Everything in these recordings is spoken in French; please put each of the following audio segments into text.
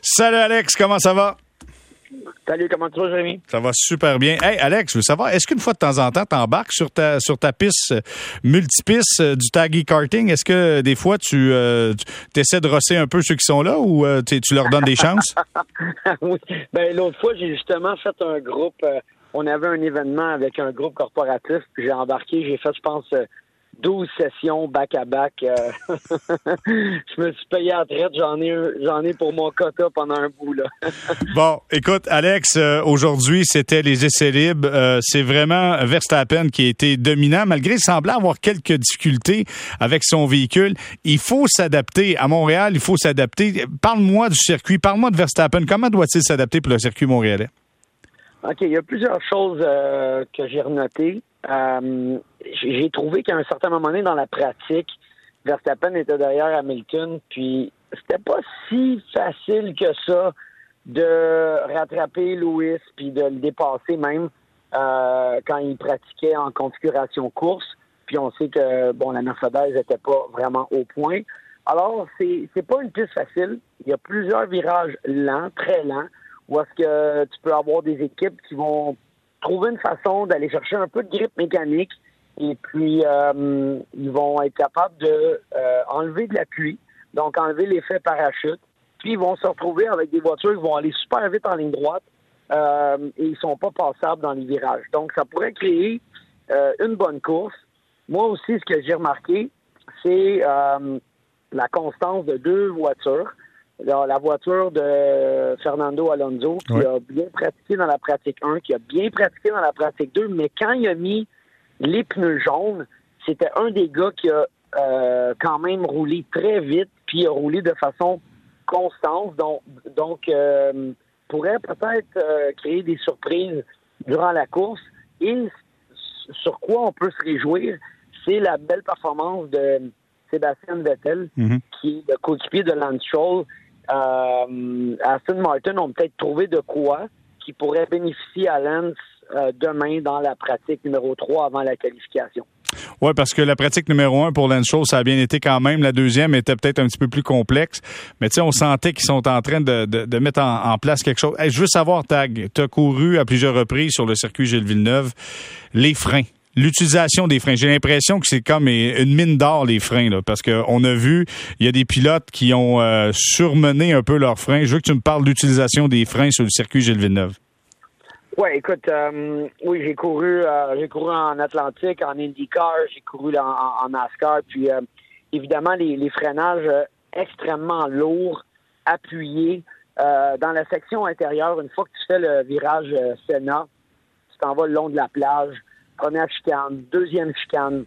Salut Alex, comment ça va? Salut, comment tu vas, Jérémy? Ça va super bien. Hey, Alex, je veux savoir, est-ce qu'une fois de temps en temps, tu embarques sur ta, sur ta piste euh, multipiste euh, du taggy karting? Est-ce que des fois, tu, euh, essaies de rosser un peu ceux qui sont là ou tu leur donnes des chances? oui. Ben, l'autre fois, j'ai justement fait un groupe. on avait un événement avec un groupe corporatif, puis j'ai embarqué, j'ai fait, je pense, 12 sessions back-à-back. Euh, je me suis payé à traite. J'en ai, ai pour mon quota pendant un bout. Là. bon, écoute, Alex, euh, aujourd'hui, c'était les essais libres. Euh, c'est vraiment Verstappen qui a été dominant, malgré semblant avoir quelques difficultés avec son véhicule. Il faut s'adapter. À Montréal, il faut s'adapter. Parle-moi du circuit. Parle-moi de Verstappen. Comment doit-il s'adapter pour le circuit montréalais? OK, il y a plusieurs choses que j'ai renotées. Euh, j'ai trouvé qu'à un certain moment donné dans la pratique, Verstappen était derrière Hamilton, puis c'était pas si facile que ça de rattraper Lewis puis de le dépasser même euh, quand il pratiquait en configuration course. Puis on sait que bon la Mercedes n'était pas vraiment au point. Alors c'est pas une piste facile. Il y a plusieurs virages lents, très lents, où est-ce que tu peux avoir des équipes qui vont trouver une façon d'aller chercher un peu de grippe mécanique et puis euh, ils vont être capables de euh, enlever de l'appui, donc enlever l'effet parachute. Puis ils vont se retrouver avec des voitures qui vont aller super vite en ligne droite euh, et ils sont pas passables dans les virages. Donc ça pourrait créer une bonne course. Moi aussi, ce que j'ai remarqué, c'est la constance de deux voitures la voiture de Fernando Alonso, qui a bien pratiqué dans la pratique 1, qui a bien pratiqué dans la pratique 2, mais quand il a mis les pneus jaunes, c'était un des gars qui a euh, quand même roulé très vite, puis a roulé de façon constante, donc, donc euh, pourrait peut-être euh, créer des surprises durant la course. Et sur quoi on peut se réjouir, c'est la belle performance de Sébastien Vettel, mm-hmm. qui est le coéquipier de Lance Stroll, euh, Aston Martin ont peut-être trouvé de quoi qui pourrait bénéficier à Lance euh, demain dans la pratique numéro 3 avant la qualification. Oui, parce que la pratique numéro un pour Lance Show, ça a bien été quand même. La deuxième était peut-être un petit peu plus complexe. Mais tu sais, on sentait qu'ils sont en train de, mettre en, place quelque chose. je veux savoir, Tag, tu as couru à plusieurs reprises sur le circuit Gilles Villeneuve. Les freins, l'utilisation des freins. J'ai l'impression que c'est comme une mine d'or, les freins, là, parce qu'on a vu, il y a des pilotes qui ont euh, surmené un peu leurs freins. Je veux que tu me parles de l'utilisation des freins sur le circuit Gilles Villeneuve. Oui, écoute, euh, oui, j'ai couru, euh, j'ai couru en Atlantique, en IndyCar, j'ai couru en, NASCAR, puis évidemment les, freinages extrêmement lourds, appuyés. dans la section intérieure, une fois que tu fais le virage Senna, tu t'en vas le long de la plage, première chicane, deuxième chicane,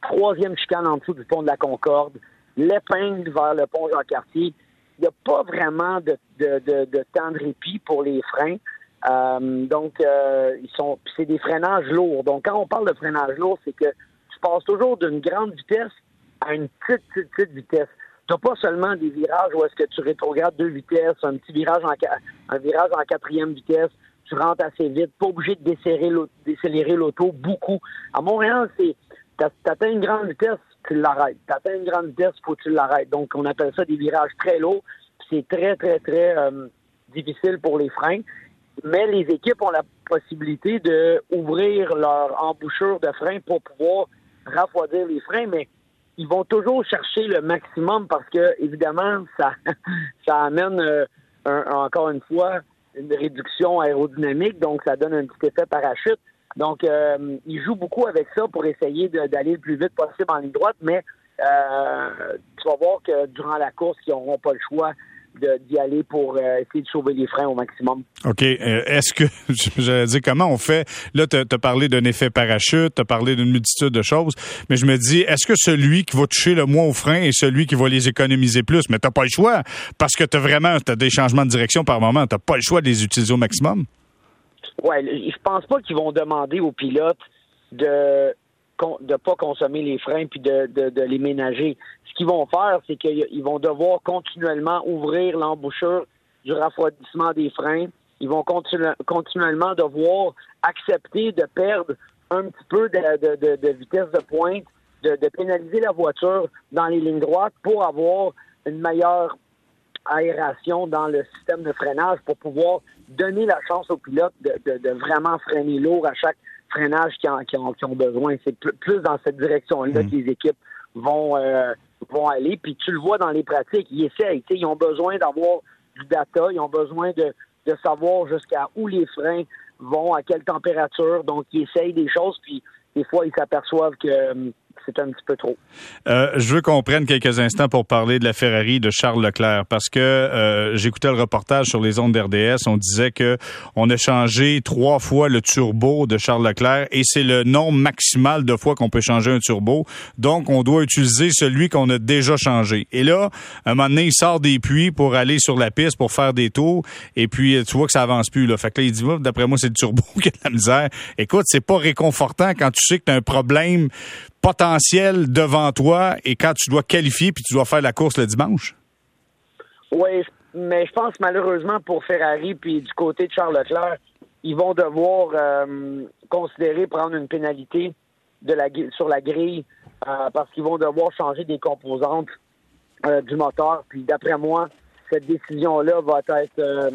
troisième chicane en dessous du pont de la Concorde, l'épingle vers le pont Jean-Cartier. Il n'y a pas vraiment de, temps de répit pour les freins. Euh, donc, euh, ils sont, c'est des freinages lourds. Donc, quand on parle de freinage lourd, c'est que tu passes toujours d'une grande vitesse à une petite, petite, petite vitesse. Tu n'as pas seulement des virages où est-ce que tu rétrogrades deux vitesses, un petit virage en, un virage en quatrième vitesse, tu rentres assez vite, pas obligé de décélérer l'auto beaucoup. À Montréal, c'est t'atteins une grande vitesse, tu l'arrêtes. T'atteins une grande vitesse, faut que tu l'arrêtes. Donc, on appelle ça des virages très lourds. C'est très, très, très euh, difficile pour les freins. Mais les équipes ont la possibilité de ouvrir leur embouchure de frein pour pouvoir refroidir les freins, mais ils vont toujours chercher le maximum parce que, évidemment, ça, ça amène, euh, encore une fois, une réduction aérodynamique, donc ça donne un petit effet parachute. Donc, euh, il joue beaucoup avec ça pour essayer d'aller le plus vite possible en ligne droite, mais euh, tu vas voir que durant la course, ils n'auront pas le choix d'y aller pour euh, essayer de sauver les freins au maximum. OK. Euh, est-ce que, j'allais dire, comment on fait? Là, tu as, parlé d'un effet parachute, tu as parlé d'une multitude de choses, mais je me dis, est-ce que celui qui va toucher le moins aux freins est celui qui va les économiser plus? Mais tu pas le choix, parce que tu as vraiment as des changements de direction par moment. Tu pas le choix de les utiliser au maximum. Oui, je pense pas qu'ils vont demander aux pilotes de de pas consommer les freins puis de, les ménager. Ce qu'ils vont faire, c'est qu'ils vont devoir continuellement ouvrir l'embouchure du refroidissement des freins. Ils vont continuellement devoir accepter de perdre un petit peu de, vitesse de pointe, de, pénaliser la voiture dans les lignes droites pour avoir une meilleure aération dans le système de freinage pour pouvoir donner la chance aux pilotes de, vraiment freiner lourd à chaque freinage qu'ils ont, ont, besoin. C'est plus dans cette direction-là mm. que les équipes vont, euh, vont aller. Puis tu le vois dans les pratiques, ils essayent. Ils ont besoin d'avoir du data, ils ont besoin de, de savoir jusqu'à où les freins vont, à quelle température. Donc, ils essayent des choses, puis des fois, ils s'aperçoivent que hum, c'est un petit peu trop. Euh, je veux qu'on prenne quelques instants pour parler de la Ferrari de Charles Leclerc parce que euh, j'écoutais le reportage sur les ondes d'RDS. On disait que on a changé trois fois le turbo de Charles Leclerc et c'est le nombre maximal de fois qu'on peut changer un turbo. Donc, on doit utiliser celui qu'on a déjà changé. Et là, un moment donné, il sort des puits pour aller sur la piste pour faire des tours et puis tu vois que ça avance plus. Là. Fait que là, il dit, d'après moi, c'est le turbo qui a de la misère. Écoute, c'est pas réconfortant quand tu sais que tu as un problème potentiel devant toi et quand tu dois qualifier puis tu dois faire la course le dimanche? Oui, mais je pense malheureusement pour Ferrari puis du côté de Charles Leclerc, ils vont devoir euh, considérer prendre une pénalité de la, sur la grille euh, parce qu'ils vont devoir changer des composantes euh, du moteur. Puis d'après moi, cette décision-là va être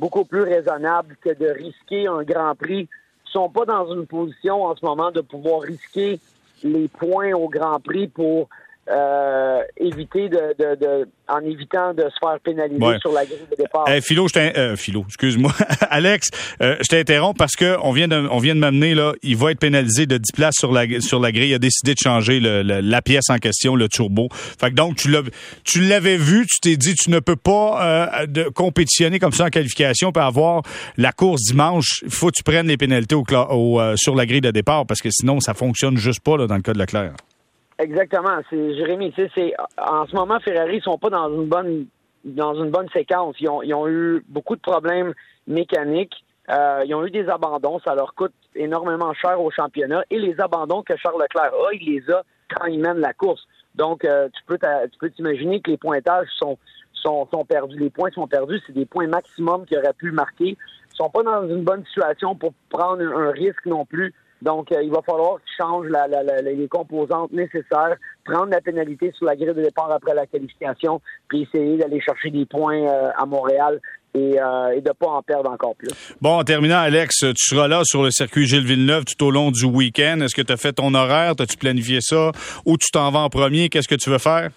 beaucoup plus raisonnable que de risquer un Grand Prix. Ils sont pas dans une position en ce moment de pouvoir risquer les points au Grand Prix pour euh, éviter de, de, de, en évitant de se faire pénaliser sur la grille de départ. Hey, Philo, je euh, Philo, excuse-moi. Alex, euh, je t'interromps parce que on vient de, on vient de m'amener là, il va être pénalisé de 10 places sur la sur la grille. Il a décidé de changer le, la pièce en question, le turbo. Fait que donc tu l'as, tu l'avais vu, tu t'es dit tu ne peux pas euh, de compétitionner comme ça en qualification pour avoir la course dimanche. Il faut que tu prennes les pénalités au, au euh, sur la grille de départ parce que sinon ça fonctionne juste pas là, dans le cas de Leclerc. Exactement. C'est Jérémy. C'est en ce moment Ferrari sont pas dans une bonne dans une bonne séquence. Ils ont, ils ont eu beaucoup de problèmes mécaniques. Euh, ils ont eu des abandons. Ça leur coûte énormément cher au championnat. Et les abandons que Charles Leclerc a, il les a quand il mène la course. Donc, euh, tu peux tu peux t'imaginer que les pointages sont, sont, sont perdus. Les points sont perdus. C'est des points maximum qu'il aurait pu marquer. Ils sont pas dans une bonne situation pour prendre un risque non plus donc, euh, il va falloir qu'ils changent la, les composantes nécessaires, prendre la pénalité sur la grille de départ après la qualification, puis essayer d'aller chercher des points euh, à Montréal et, euh, et de ne pas en perdre encore plus. Bon, en terminant, Alex, tu seras là sur le circuit Gilles Villeneuve tout au long du week-end. Est-ce que tu as fait ton horaire? As-tu planifié ça? Où tu t'en vas en premier? Qu'est-ce que tu veux faire?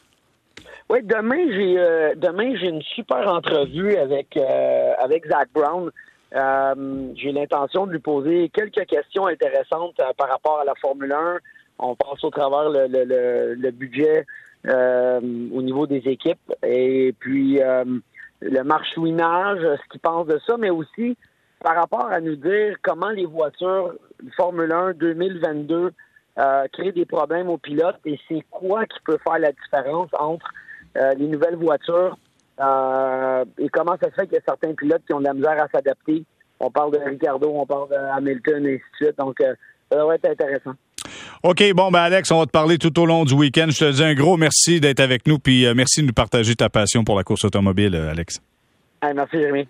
Oui, demain, j'ai demain j'ai une super entrevue avec, avec Zach Brown. Euh, j'ai l'intention de lui poser quelques questions intéressantes euh, par rapport à la Formule 1. On passe au travers le, le, le, budget euh, au niveau des équipes et puis le marchouinage, ce qu'il pense de ça, mais aussi par rapport à nous dire comment les voitures Formule 1 2022 créent des problèmes aux pilotes et c'est quoi qui peut faire la différence entre les nouvelles voitures euh, et comment ça se fait qu'il y a certains pilotes qui ont de la misère à s'adapter? On parle de Ricardo, on parle de Hamilton et ainsi de suite. Donc, euh, ça va être intéressant. OK, bon, ben Alex, on va te parler tout au long du week-end. Je te dis un gros merci d'être avec nous, puis euh, merci de nous partager ta passion pour la course automobile, Alex. merci, Jérémy.